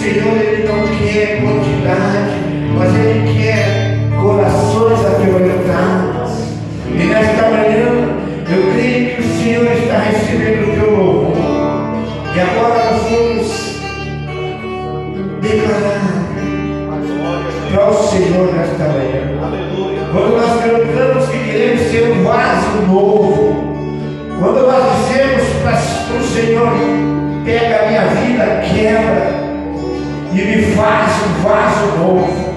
Senhor, Ele não quer quantidade, mas Ele quer corações apertados. E nesta manhã, eu creio que o Senhor está recebendo o teu louvor. E agora nós vamos declarar para o Senhor nesta manhã. Quando nós cantamos que queremos ser um vaso novo, quando nós dizemos para o Senhor, pega a minha vida, quebra e me faz um vaso novo.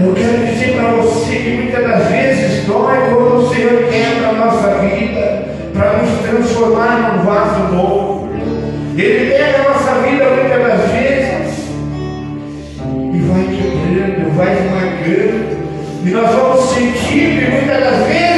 Eu quero dizer para você que muitas das vezes dói quando o Senhor quebra a nossa vida para nos transformar num vaso novo. Ele pega a nossa vida muitas das vezes e vai quebrando, vai esmagando. E nós vamos sentir que muitas das vezes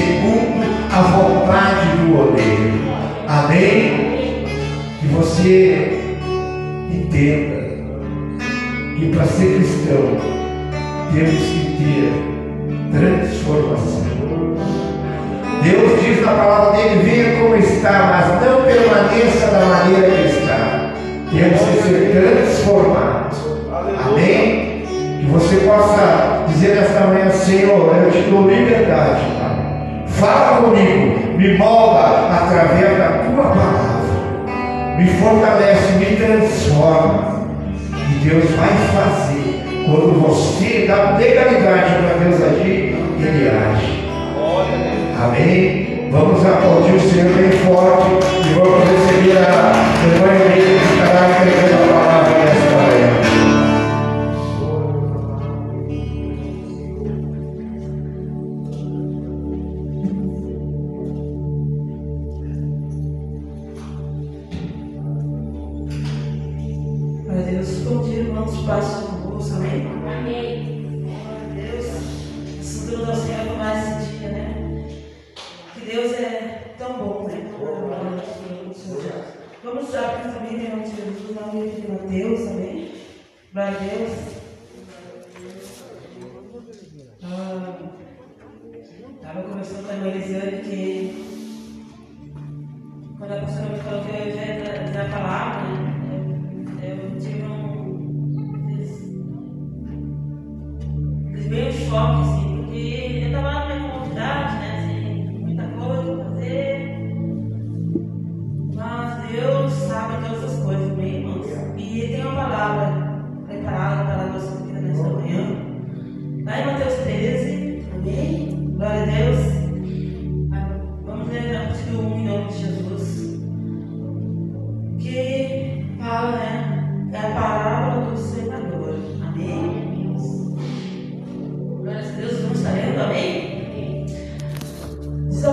segundo a vontade do oleiro. Amém? Que você entenda que para ser cristão temos que ter transformação. Deus diz na palavra dele, venha como está, mas não permaneça da maneira que está. Temos que ser transformados. Amém? Que você possa dizer nesta manhã, Senhor, eu te dou liberdade. Fala comigo, me molda através da tua palavra. Me fortalece, me transforma. E Deus vai fazer. Quando você dá legalidade para Deus agir, Ele age. Amém? Vamos aplaudir o Senhor bem forte e vamos receber a depoimento que estará entregando a palavra nesta Deus, amém? Glória a Deus. Estava ah, a com a Elisiane que quando a pastora me falou que eu ia da palavra, né? eu, eu tive um. Des, des meio choque, assim. Bible